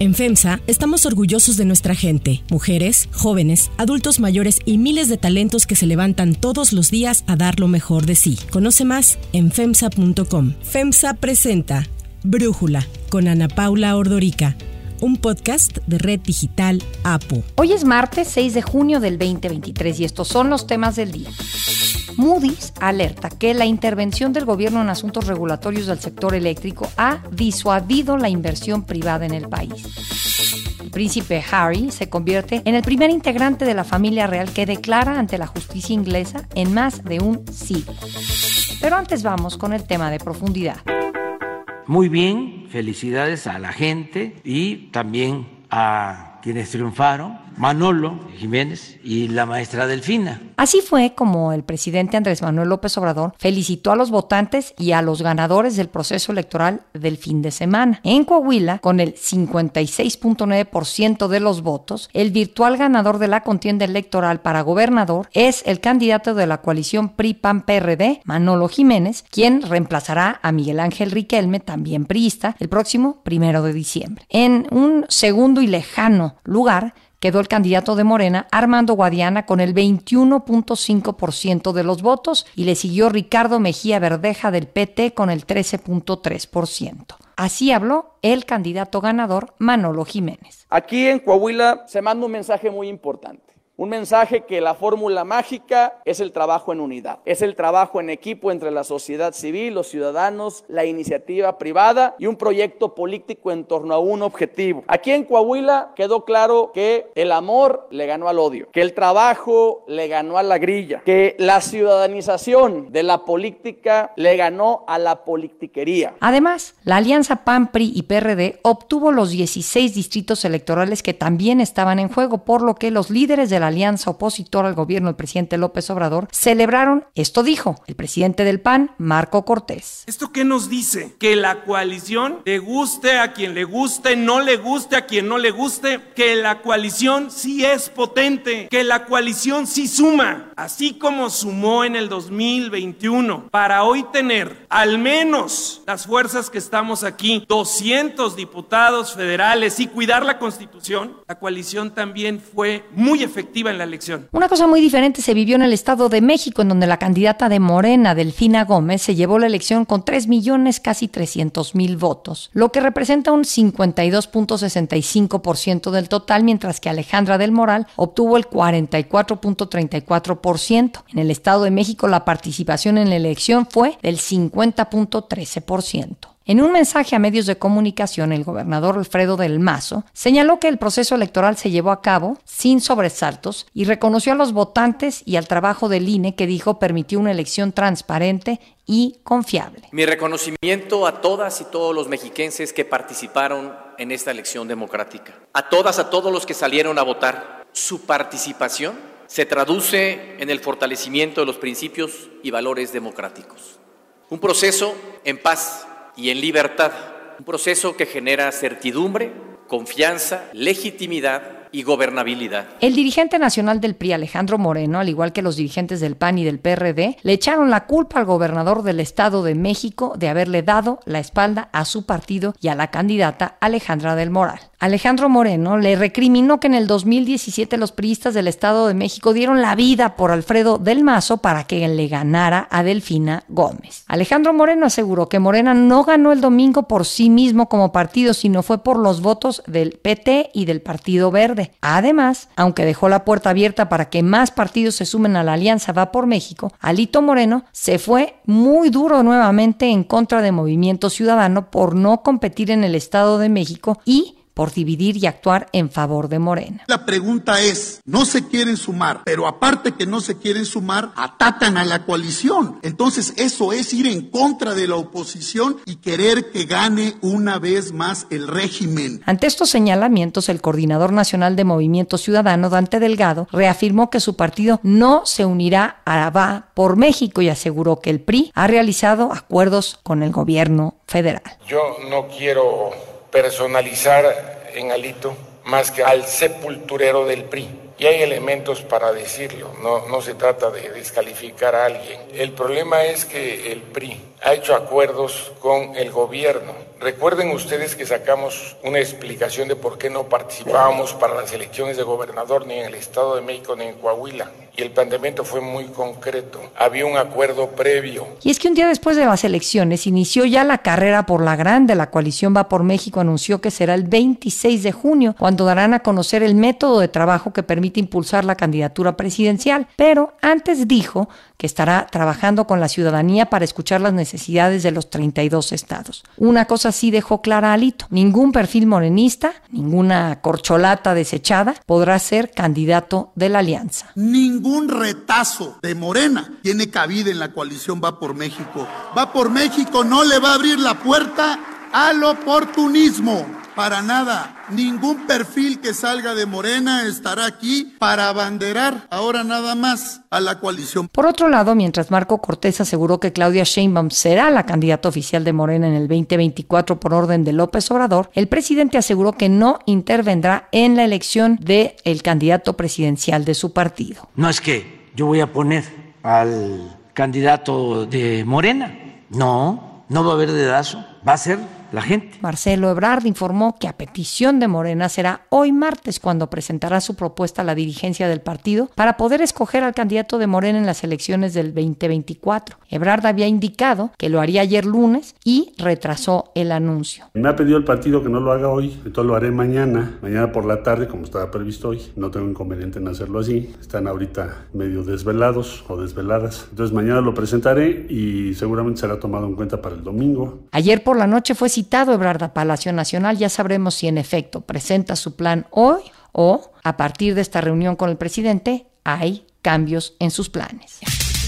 En FEMSA estamos orgullosos de nuestra gente, mujeres, jóvenes, adultos mayores y miles de talentos que se levantan todos los días a dar lo mejor de sí. Conoce más en FEMSA.com. FEMSA presenta Brújula con Ana Paula Ordorica un podcast de Red Digital APO. Hoy es martes 6 de junio del 2023 y estos son los temas del día. Moody's alerta que la intervención del gobierno en asuntos regulatorios del sector eléctrico ha disuadido la inversión privada en el país. El príncipe Harry se convierte en el primer integrante de la familia real que declara ante la justicia inglesa en más de un siglo. Pero antes vamos con el tema de profundidad. Muy bien, felicidades a la gente y también a quienes triunfaron, Manolo Jiménez y la maestra Delfina. Así fue como el presidente Andrés Manuel López Obrador felicitó a los votantes y a los ganadores del proceso electoral del fin de semana. En Coahuila, con el 56.9% de los votos, el virtual ganador de la contienda electoral para gobernador es el candidato de la coalición PRI-PAN-PRD, Manolo Jiménez, quien reemplazará a Miguel Ángel Riquelme, también priista, el próximo primero de diciembre. En un segundo y lejano lugar, quedó el candidato de Morena, Armando Guadiana, con el 21.5% de los votos y le siguió Ricardo Mejía Verdeja del PT con el 13.3%. Así habló el candidato ganador Manolo Jiménez. Aquí en Coahuila se manda un mensaje muy importante. Un mensaje que la fórmula mágica es el trabajo en unidad, es el trabajo en equipo entre la sociedad civil, los ciudadanos, la iniciativa privada y un proyecto político en torno a un objetivo. Aquí en Coahuila quedó claro que el amor le ganó al odio, que el trabajo le ganó a la grilla, que la ciudadanización de la política le ganó a la politiquería. Además, la alianza PAN, PRI y PRD obtuvo los 16 distritos electorales que también estaban en juego, por lo que los líderes de la alianza opositora al gobierno del presidente López Obrador, celebraron, esto dijo el presidente del PAN, Marco Cortés. ¿Esto qué nos dice? Que la coalición le guste a quien le guste, no le guste a quien no le guste, que la coalición sí es potente, que la coalición sí suma, así como sumó en el 2021, para hoy tener al menos las fuerzas que estamos aquí, 200 diputados federales y cuidar la constitución, la coalición también fue muy efectiva Una cosa muy diferente se vivió en el Estado de México, en donde la candidata de Morena, Delfina Gómez, se llevó la elección con 3 millones casi 300 mil votos, lo que representa un 52.65% del total, mientras que Alejandra del Moral obtuvo el 44.34%. En el Estado de México la participación en la elección fue del 50.13%. En un mensaje a medios de comunicación, el gobernador Alfredo del Mazo señaló que el proceso electoral se llevó a cabo sin sobresaltos y reconoció a los votantes y al trabajo del INE que dijo permitió una elección transparente y confiable. Mi reconocimiento a todas y todos los mexiquenses que participaron en esta elección democrática. A todas, a todos los que salieron a votar. Su participación se traduce en el fortalecimiento de los principios y valores democráticos. Un proceso en paz y en libertad. Un proceso que genera certidumbre, confianza, legitimidad y gobernabilidad. El dirigente nacional del PRI, Alejandro Moreno, al igual que los dirigentes del PAN y del PRD, le echaron la culpa al gobernador del Estado de México de haberle dado la espalda a su partido y a la candidata Alejandra del Moral. Alejandro Moreno le recriminó que en el 2017 los priistas del Estado de México dieron la vida por Alfredo del Mazo para que le ganara a Delfina Gómez. Alejandro Moreno aseguró que Morena no ganó el domingo por sí mismo como partido, sino fue por los votos del PT y del Partido Verde Además, aunque dejó la puerta abierta para que más partidos se sumen a la alianza Va por México, Alito Moreno se fue muy duro nuevamente en contra de Movimiento Ciudadano por no competir en el Estado de México y por dividir y actuar en favor de Morena. La pregunta es, no se quieren sumar, pero aparte que no se quieren sumar, atacan a la coalición. Entonces eso es ir en contra de la oposición y querer que gane una vez más el régimen. Ante estos señalamientos, el coordinador nacional de Movimiento Ciudadano, Dante Delgado, reafirmó que su partido no se unirá a Va por México y aseguró que el PRI ha realizado acuerdos con el gobierno federal. Yo no quiero personalizar en Alito más que al sepulturero del PRI. Y hay elementos para decirlo, no, no se trata de descalificar a alguien. El problema es que el PRI ha hecho acuerdos con el gobierno. Recuerden ustedes que sacamos una explicación de por qué no participábamos para las elecciones de gobernador ni en el Estado de México ni en Coahuila. Y el planteamiento fue muy concreto. Había un acuerdo previo. Y es que un día después de las elecciones inició ya la carrera por la grande. La coalición Va por México anunció que será el 26 de junio cuando darán a conocer el método de trabajo que permite impulsar la candidatura presidencial. Pero antes dijo que estará trabajando con la ciudadanía para escuchar las necesidades de los 32 estados. Una cosa sí dejó clara Alito, ningún perfil morenista, ninguna corcholata desechada podrá ser candidato de la alianza. Ningún retazo de Morena tiene cabida en la coalición Va por México. Va por México no le va a abrir la puerta al oportunismo. Para nada. Ningún perfil que salga de Morena estará aquí para abanderar ahora nada más a la coalición. Por otro lado, mientras Marco Cortés aseguró que Claudia Sheinbaum será la candidata oficial de Morena en el 2024 por orden de López Obrador, el presidente aseguró que no intervendrá en la elección del el candidato presidencial de su partido. No es que yo voy a poner al candidato de Morena. No, no va a haber dedazo. Va a ser la gente. Marcelo Ebrard informó que a petición de Morena será hoy martes cuando presentará su propuesta a la dirigencia del partido para poder escoger al candidato de Morena en las elecciones del 2024. Ebrard había indicado que lo haría ayer lunes y retrasó el anuncio. Me ha pedido el partido que no lo haga hoy, entonces lo haré mañana, mañana por la tarde como estaba previsto hoy. No tengo inconveniente en hacerlo así. Están ahorita medio desvelados o desveladas. Entonces mañana lo presentaré y seguramente será tomado en cuenta para el domingo. Ayer por la noche fue citado Ebrard a Palacio Nacional, ya sabremos si en efecto presenta su plan hoy o a partir de esta reunión con el presidente hay cambios en sus planes.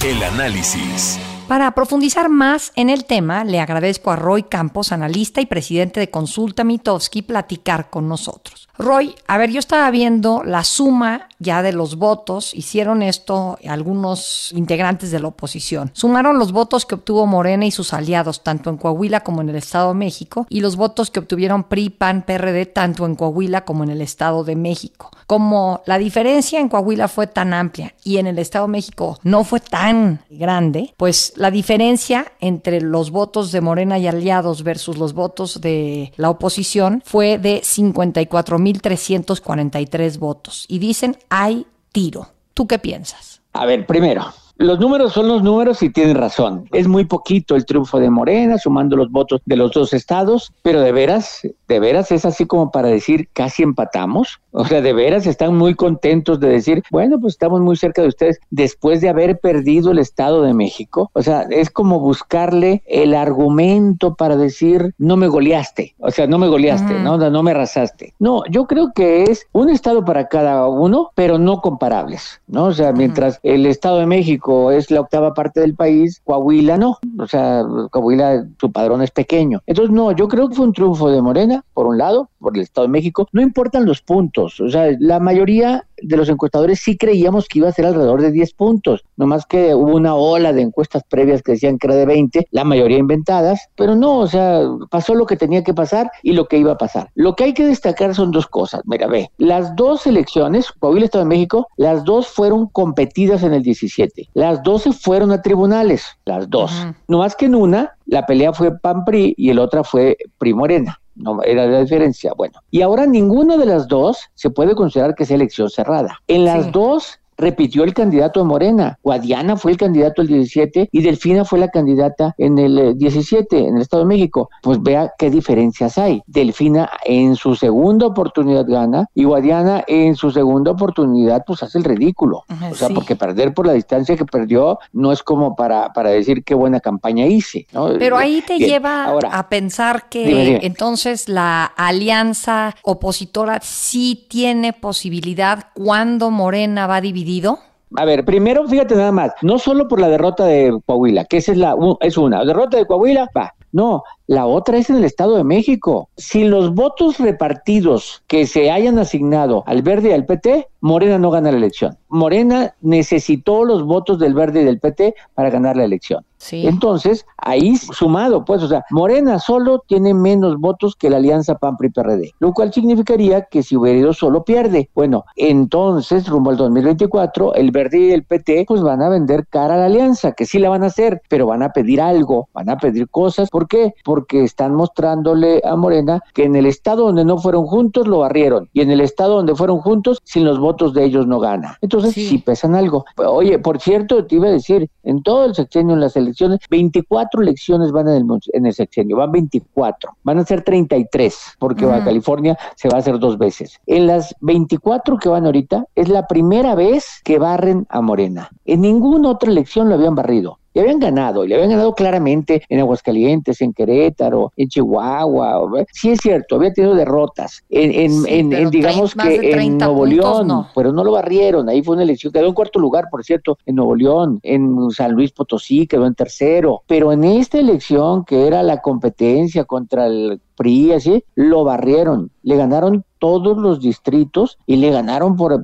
El análisis. Para profundizar más en el tema, le agradezco a Roy Campos, analista y presidente de Consulta Mitowski, platicar con nosotros. Roy, a ver, yo estaba viendo la suma ya de los votos, hicieron esto algunos integrantes de la oposición. Sumaron los votos que obtuvo Morena y sus aliados, tanto en Coahuila como en el Estado de México, y los votos que obtuvieron PRI, PAN, PRD, tanto en Coahuila como en el Estado de México. Como la diferencia en Coahuila fue tan amplia y en el Estado de México no fue tan grande, pues la diferencia entre los votos de Morena y aliados versus los votos de la oposición fue de 54.343 votos. Y dicen, hay tiro. ¿Tú qué piensas? A ver, primero, los números son los números y tienen razón. Es muy poquito el triunfo de Morena, sumando los votos de los dos estados, pero de veras, de veras es así como para decir casi empatamos. O sea, de veras están muy contentos de decir, bueno, pues estamos muy cerca de ustedes después de haber perdido el Estado de México. O sea, es como buscarle el argumento para decir, no me goleaste. O sea, no me goleaste, ¿no? No me arrasaste. No, yo creo que es un Estado para cada uno, pero no comparables, ¿no? O sea, mientras el Estado de México es la octava parte del país, Coahuila no. O sea, Coahuila, su padrón es pequeño. Entonces, no, yo creo que fue un triunfo de Morena, por un lado, por el Estado de México. No importan los puntos. O sea, la mayoría de los encuestadores sí creíamos que iba a ser alrededor de 10 puntos, nomás que hubo una ola de encuestas previas que decían que era de 20, la mayoría inventadas, pero no, o sea, pasó lo que tenía que pasar y lo que iba a pasar. Lo que hay que destacar son dos cosas, mira, ve, las dos elecciones, Coahuila Estado de México, las dos fueron competidas en el 17, las 12 fueron a tribunales, las dos, no más que en una, la pelea fue PAN-PRI y el otra fue PRI-Morena. No, era la diferencia. Bueno, y ahora ninguna de las dos se puede considerar que sea elección cerrada. En las dos repitió el candidato de Morena. Guadiana fue el candidato el 17 y Delfina fue la candidata en el 17 eh, en el Estado de México. Pues vea qué diferencias hay. Delfina en su segunda oportunidad gana y Guadiana en su segunda oportunidad pues hace el ridículo. o sea, porque perder por la distancia que perdió no es como para, para decir qué buena campaña hice. Pero ahí te lleva a pensar que entonces la alianza opositora sí tiene posibilidad cuando Morena va a dividir a ver, primero fíjate nada más, no solo por la derrota de Coahuila, que esa es la es una, derrota de Coahuila, va. No, la otra es en el Estado de México. Sin los votos repartidos que se hayan asignado al verde y al PT, Morena no gana la elección. Morena necesitó los votos del verde y del PT para ganar la elección. Entonces, ahí sumado, pues, o sea, Morena solo tiene menos votos que la alianza PAN-PRI-PRD, lo cual significaría que si hubiera ido solo pierde. Bueno, entonces, rumbo al 2024, el Verde y el PT, pues van a vender cara a la alianza, que sí la van a hacer, pero van a pedir algo, van a pedir cosas. ¿Por qué? Porque están mostrándole a Morena que en el estado donde no fueron juntos lo barrieron, y en el estado donde fueron juntos, sin los votos de ellos no gana. Entonces, sí, pesan algo. Oye, por cierto, te iba a decir, en todo el sexenio, en las elecciones, 24 elecciones van en el, en el sexenio, van 24, van a ser 33, porque a California se va a hacer dos veces. En las 24 que van ahorita, es la primera vez que barren a Morena. En ninguna otra elección lo habían barrido y habían ganado, y le habían ganado claramente en Aguascalientes, en Querétaro, en Chihuahua. Sí es cierto, había tenido derrotas. En, en, digamos que en Nuevo León, pero no lo barrieron. Ahí fue una elección, quedó en cuarto lugar, por cierto, en Nuevo León, en San Luis Potosí quedó en tercero. Pero en esta elección, que era la competencia contra el PRI, así, lo barrieron. Le ganaron todos los distritos y le ganaron por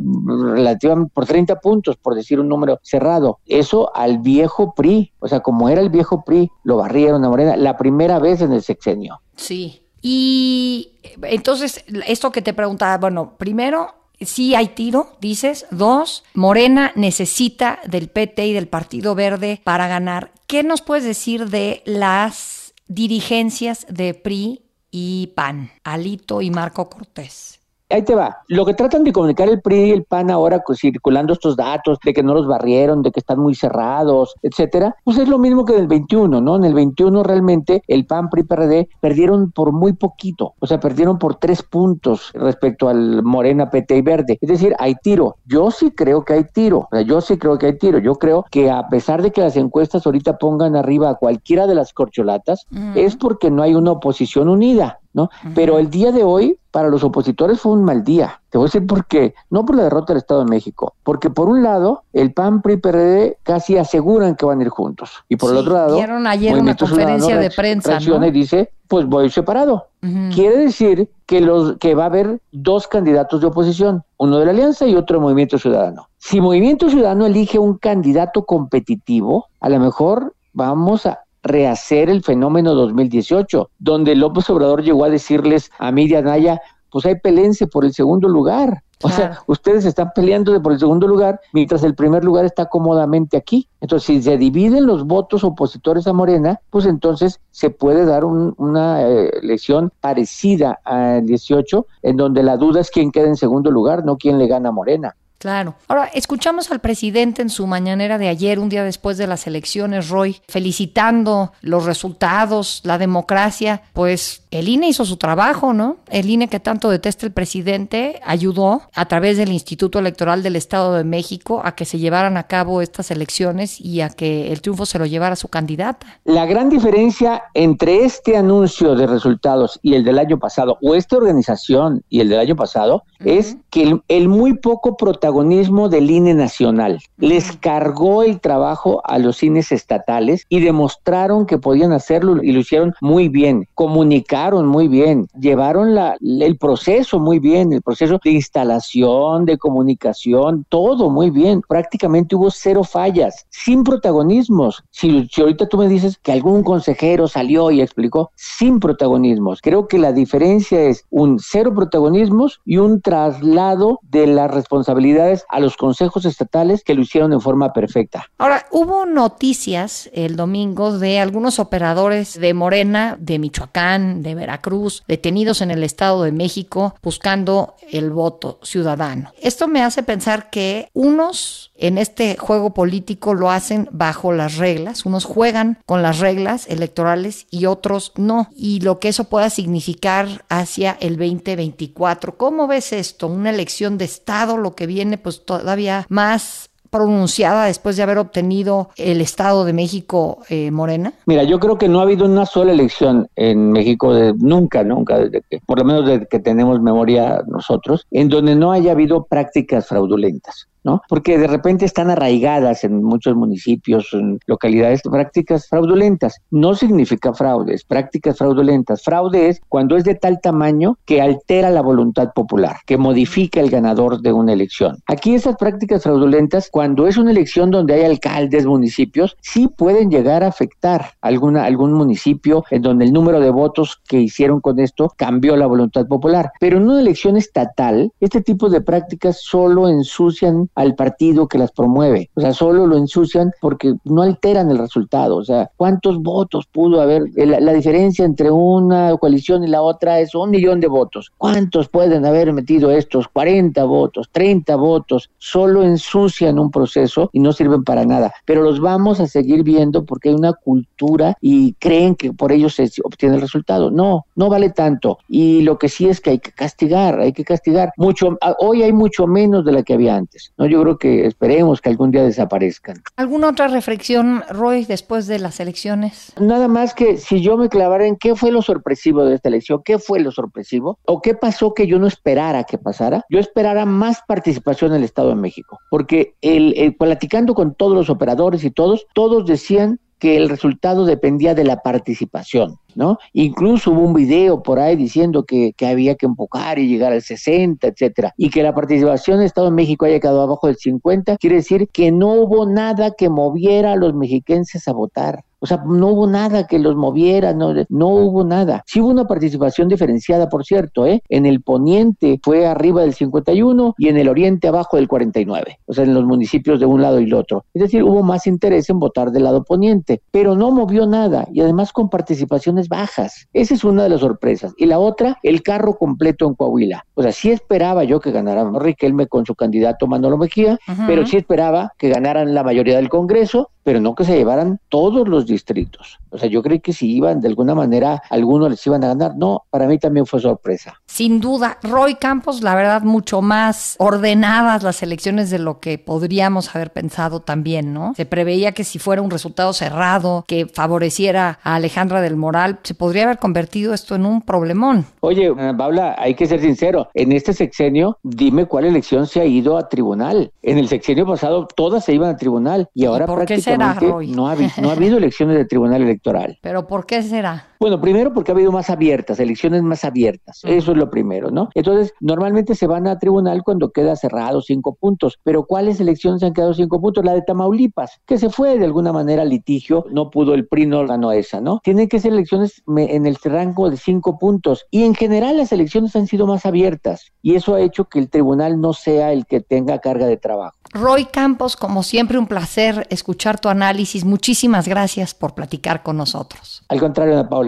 relativamente por 30 puntos, por decir un número cerrado. Eso al viejo PRI, o sea, como era el viejo PRI, lo barrieron a Morena la primera vez en el sexenio. Sí. Y entonces, esto que te preguntaba, bueno, primero, sí hay tiro, dices. Dos, Morena necesita del PT y del Partido Verde para ganar. ¿Qué nos puedes decir de las dirigencias de PRI y PAN, Alito y Marco Cortés. Ahí te va. Lo que tratan de comunicar el PRI y el PAN ahora, pues, circulando estos datos de que no los barrieron, de que están muy cerrados, etcétera, pues es lo mismo que en el 21, ¿no? En el 21 realmente el PAN, PRI, PRD perdieron por muy poquito, o sea, perdieron por tres puntos respecto al Morena, PT y Verde. Es decir, hay tiro. Yo sí creo que hay tiro. O sea, yo sí creo que hay tiro. Yo creo que a pesar de que las encuestas ahorita pongan arriba a cualquiera de las corcholatas, es porque no hay una oposición unida. ¿No? Pero el día de hoy, para los opositores fue un mal día. Te voy a decir por qué. No por la derrota del Estado de México. Porque por un lado, el PAN, PRI, PRD casi aseguran que van a ir juntos. Y por el otro lado, dieron ayer una conferencia de prensa, ¿no? y dice, pues voy separado. Quiere decir que, los, que va a haber dos candidatos de oposición, uno de la Alianza y otro de Movimiento Ciudadano. Si Movimiento Ciudadano elige un candidato competitivo, a lo mejor vamos a rehacer el fenómeno 2018, donde López Obrador llegó a decirles a Miriam Naya, pues hay pelense por el segundo lugar. O sea, ustedes están peleando por el segundo lugar, mientras el primer lugar está cómodamente aquí. Entonces, si se dividen los votos opositores a Morena, pues entonces se puede dar una eh, elección parecida al 18, en donde la duda es quién queda en segundo lugar, no quién le gana a Morena. Claro. Ahora, escuchamos al presidente en su mañanera de ayer, un día después de las elecciones, Roy, felicitando los resultados, la democracia. Pues el INE hizo su trabajo, ¿no? El INE que tanto detesta el presidente ayudó a través del Instituto Electoral del Estado de México a que se llevaran a cabo estas elecciones y a que el triunfo se lo llevara su candidata. La gran diferencia entre este anuncio de resultados y el del año pasado, o esta organización y el del año pasado, es que el, muy poco protagonismo del INE nacional les cargó el trabajo a los cines estatales y demostraron que podían hacerlo y lo hicieron muy bien, comunicaron muy bien, llevaron la, el proceso muy bien, el proceso de instalación, de comunicación, todo muy bien. Prácticamente hubo cero fallas, sin protagonismos. Si, si ahorita tú me dices que algún consejero salió y explicó, sin protagonismos. Creo que la diferencia es un cero protagonismos y un traslado de las responsabilidades a los consejos estatales que lo hicieron en forma perfecta. Ahora, hubo noticias el domingo de algunos operadores de Morena, de Michoacán, de Veracruz, detenidos en el Estado de México buscando el voto ciudadano. Esto me hace pensar que unos en este juego político lo hacen bajo las reglas, unos juegan con las reglas electorales y otros no, y lo que eso pueda significar hacia el 2024. ¿Cómo ves esto? Una elección de Estado, lo que viene pues todavía más pronunciada después de haber obtenido el Estado de México eh, Morena? Mira, yo creo que no ha habido una sola elección en México de nunca, nunca, por lo menos desde que tenemos memoria nosotros, en donde no haya habido prácticas fraudulentas. ¿No? Porque de repente están arraigadas en muchos municipios, en localidades, prácticas fraudulentas. No significa fraudes, prácticas fraudulentas. Fraude es cuando es de tal tamaño que altera la voluntad popular, que modifica el ganador de una elección. Aquí esas prácticas fraudulentas, cuando es una elección donde hay alcaldes, municipios, sí pueden llegar a afectar alguna, algún municipio en donde el número de votos que hicieron con esto cambió la voluntad popular. Pero en una elección estatal, este tipo de prácticas solo ensucian al partido que las promueve. O sea, solo lo ensucian porque no alteran el resultado. O sea, ¿cuántos votos pudo haber? La, diferencia entre una coalición y la otra es un millón de votos. ¿Cuántos pueden haber metido estos? 40 votos, 30 votos. Solo ensucian un proceso y no sirven para nada. Pero los vamos a seguir viendo porque hay una cultura y creen que por ello se obtiene el resultado. No, no vale tanto. Y lo que sí es que hay que castigar, hay que castigar mucho. Hoy hay mucho menos de la que había antes. No, yo creo que esperemos que algún día desaparezcan. ¿Alguna otra reflexión, Roy, después de las elecciones? Nada más que si yo me clavara en qué fue lo sorpresivo de esta elección, qué fue lo sorpresivo o qué pasó que yo no esperara que pasara, yo esperara más participación en el Estado de México, porque el, el platicando con todos los operadores y todos, todos decían que el resultado dependía de la participación, ¿no? Incluso hubo un video por ahí diciendo que, que, había que empujar y llegar al 60, etcétera, y que la participación del Estado de México haya quedado abajo del 50, quiere decir que no hubo nada que moviera a los mexiquenses a votar. O sea, no hubo nada que los moviera, no, no hubo nada. Sí hubo una participación diferenciada, por cierto, ¿eh? En el poniente fue arriba del 51 y en el oriente abajo del 49. O sea, en los municipios de un lado y el otro. Es decir, hubo más interés en votar del lado poniente, pero no movió nada y además con participaciones bajas. Esa es una de las sorpresas. Y la otra, el carro completo en Coahuila. O sea, sí esperaba yo que ganara Riquelme con su candidato Manolo Mejía, uh -huh. pero sí esperaba que ganaran la mayoría del Congreso, pero no que se llevaran todos los distritos. O sea, yo creí que si iban de alguna manera, algunos les iban a ganar. No, para mí también fue sorpresa. Sin duda, Roy Campos, la verdad, mucho más ordenadas las elecciones de lo que podríamos haber pensado también, ¿no? Se preveía que si fuera un resultado cerrado, que favoreciera a Alejandra del Moral, se podría haber convertido esto en un problemón. Oye, Paula, hay que ser sincero. En este sexenio, dime cuál elección se ha ido a tribunal. En el sexenio pasado, todas se iban a tribunal y ahora ¿Y por prácticamente qué será, Roy? no, ha, no ha habido elecciones de tribunal electoral. ¿Pero por qué será? Bueno, primero porque ha habido más abiertas, elecciones más abiertas. Eso es lo primero, ¿no? Entonces, normalmente se van a tribunal cuando queda cerrado cinco puntos. Pero ¿cuáles elecciones han quedado cinco puntos? La de Tamaulipas, que se fue de alguna manera litigio, no pudo, el PRI no ganó esa, ¿no? Tienen que ser elecciones en el rango de cinco puntos. Y en general las elecciones han sido más abiertas. Y eso ha hecho que el tribunal no sea el que tenga carga de trabajo. Roy Campos, como siempre, un placer escuchar tu análisis. Muchísimas gracias por platicar con nosotros. Al contrario, Ana Paula,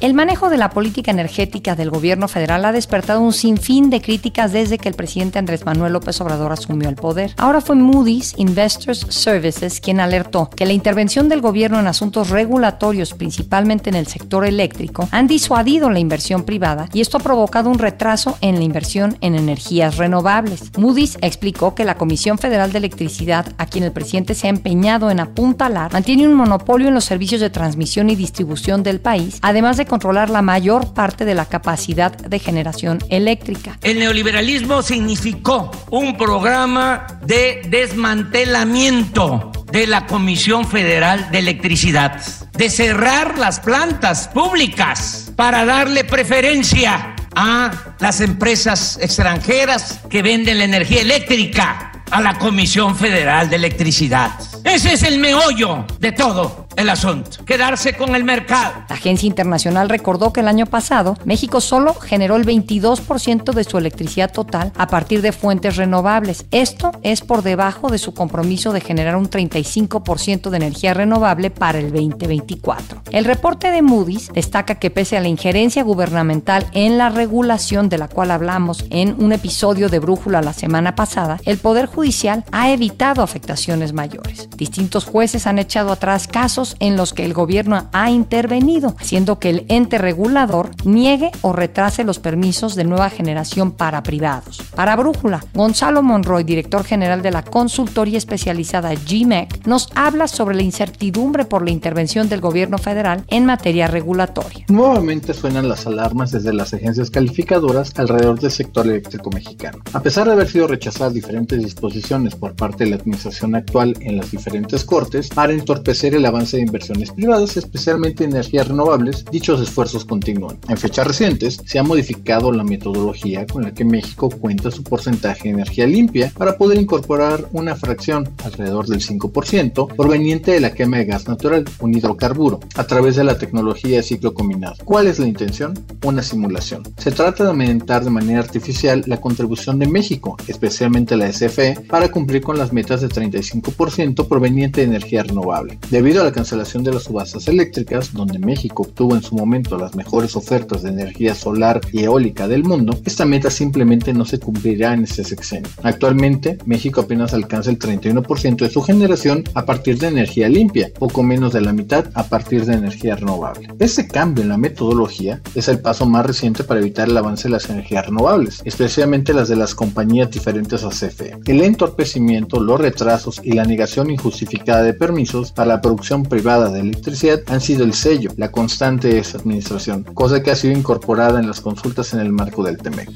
El manejo de la política energética del gobierno federal ha despertado un sinfín de críticas desde que el presidente Andrés Manuel López Obrador asumió el poder. Ahora fue Moody's Investors Services quien alertó que la intervención del gobierno en asuntos regulatorios, principalmente en el sector eléctrico, han disuadido la inversión privada y esto ha provocado un retraso en la inversión en energías renovables. Moody's explicó que la Comisión Federal de Electricidad, a quien el presidente se ha empeñado en apuntalar, mantiene un monopolio en los servicios de transmisión y distribución del país, además de controlar la mayor parte de la capacidad de generación eléctrica. El neoliberalismo significó un programa de desmantelamiento de la Comisión Federal de Electricidad, de cerrar las plantas públicas para darle preferencia a las empresas extranjeras que venden la energía eléctrica a la Comisión Federal de Electricidad. Ese es el meollo de todo el asunto, quedarse con el mercado. La agencia internacional recordó que el año pasado México solo generó el 22% de su electricidad total a partir de fuentes renovables. Esto es por debajo de su compromiso de generar un 35% de energía renovable para el 2024. El reporte de Moody's destaca que pese a la injerencia gubernamental en la regulación de la cual hablamos en un episodio de Brújula la semana pasada, el Poder Judicial ha evitado afectaciones mayores. Distintos jueces han echado atrás casos en los que el gobierno ha intervenido, haciendo que el ente regulador niegue o retrase los permisos de nueva generación para privados. Para Brújula, Gonzalo Monroy, director general de la consultoría especializada GMEC, nos habla sobre la incertidumbre por la intervención del gobierno federal en materia regulatoria. Nuevamente suenan las alarmas desde las agencias calificadoras alrededor del sector eléctrico mexicano. A pesar de haber sido rechazadas diferentes disposiciones por parte de la administración actual en las diferentes cortes para entorpecer el avance de inversiones privadas, especialmente en energías renovables, dichos esfuerzos continúan. En fechas recientes se ha modificado la metodología con la que México cuenta su porcentaje de energía limpia para poder incorporar una fracción alrededor del 5% proveniente de la quema de gas natural, un hidrocarburo, a través de la tecnología de ciclo combinado. ¿Cuál es la intención? Una simulación. Se trata de aumentar de manera artificial la contribución de México, especialmente la SFE, para cumplir con las metas de 35% proveniente de energía renovable. Debido a la cancelación de las subastas eléctricas, donde México obtuvo en su momento las mejores ofertas de energía solar y eólica del mundo, esta meta simplemente no se cumplirá en este sexenio. Actualmente, México apenas alcanza el 31% de su generación a partir de energía limpia, poco menos de la mitad a partir de energía renovable. Este cambio en la metodología es el paso más reciente para evitar el avance de las energías renovables, especialmente las de las compañías diferentes a CFE. El entorpecimiento, los retrasos y la negación injustificada de permisos para la producción privada de electricidad han sido el sello, la constante de esta administración, cosa que ha sido incorporada en las consultas en el marco del TEMEC.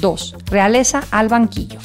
2. Realeza al banquillo.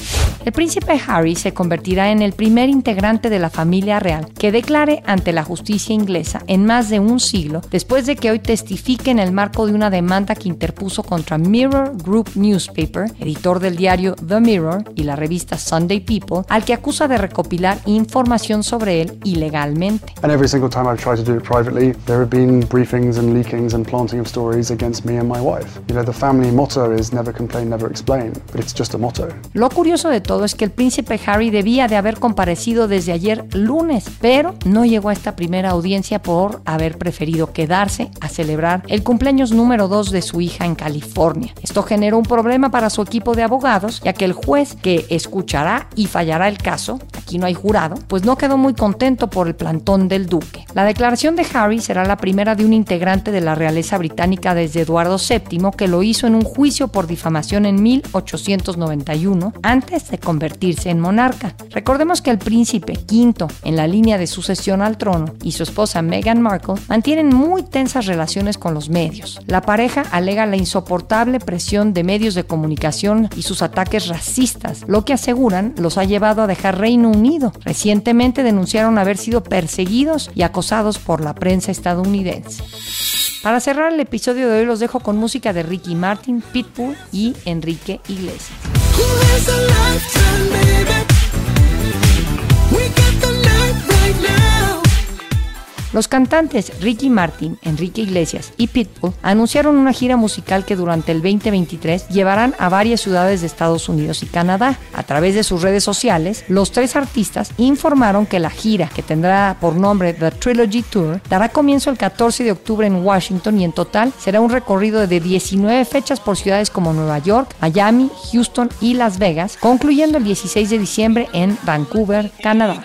El príncipe Harry se convertirá en el primer integrante de la familia real que declare ante la justicia inglesa en más de un siglo después de que hoy testifique en el marco de una demanda que interpuso contra Mirror Group Newspaper, editor del diario The Mirror y la revista Sunday People, al que acusa de recopilar información sobre él ilegalmente. And every single time I've tried to do it privately, there have been briefings and leakings and planting of stories against me and my wife. You know, the family motto is never complain, never explain, but it's just a motto. Lo curioso de todo es que el príncipe Harry debía de haber comparecido desde ayer lunes, pero no llegó a esta primera audiencia por haber preferido quedarse a celebrar el cumpleaños número 2 de su hija en California. Esto generó un problema para su equipo de abogados, ya que el juez que escuchará y fallará el caso, aquí no hay jurado, pues no quedó muy contento por el plantón del duque. La declaración de Harry será la primera de un integrante de la realeza británica desde Eduardo VII, que lo hizo en un juicio por difamación en 1891, antes de convertirse en monarca. Recordemos que el príncipe quinto en la línea de sucesión al trono y su esposa Meghan Markle mantienen muy tensas relaciones con los medios. La pareja alega la insoportable presión de medios de comunicación y sus ataques racistas, lo que aseguran los ha llevado a dejar Reino Unido. Recientemente denunciaron haber sido perseguidos y acosados por la prensa estadounidense. Para cerrar el episodio de hoy los dejo con música de Ricky Martin, Pitbull y Enrique Iglesias. Los cantantes Ricky Martin, Enrique Iglesias y Pitbull anunciaron una gira musical que durante el 2023 llevarán a varias ciudades de Estados Unidos y Canadá. A través de sus redes sociales, los tres artistas informaron que la gira, que tendrá por nombre The Trilogy Tour, dará comienzo el 14 de octubre en Washington y en total será un recorrido de 19 fechas por ciudades como Nueva York, Miami, Houston y Las Vegas, concluyendo el 16 de diciembre en Vancouver, Canadá.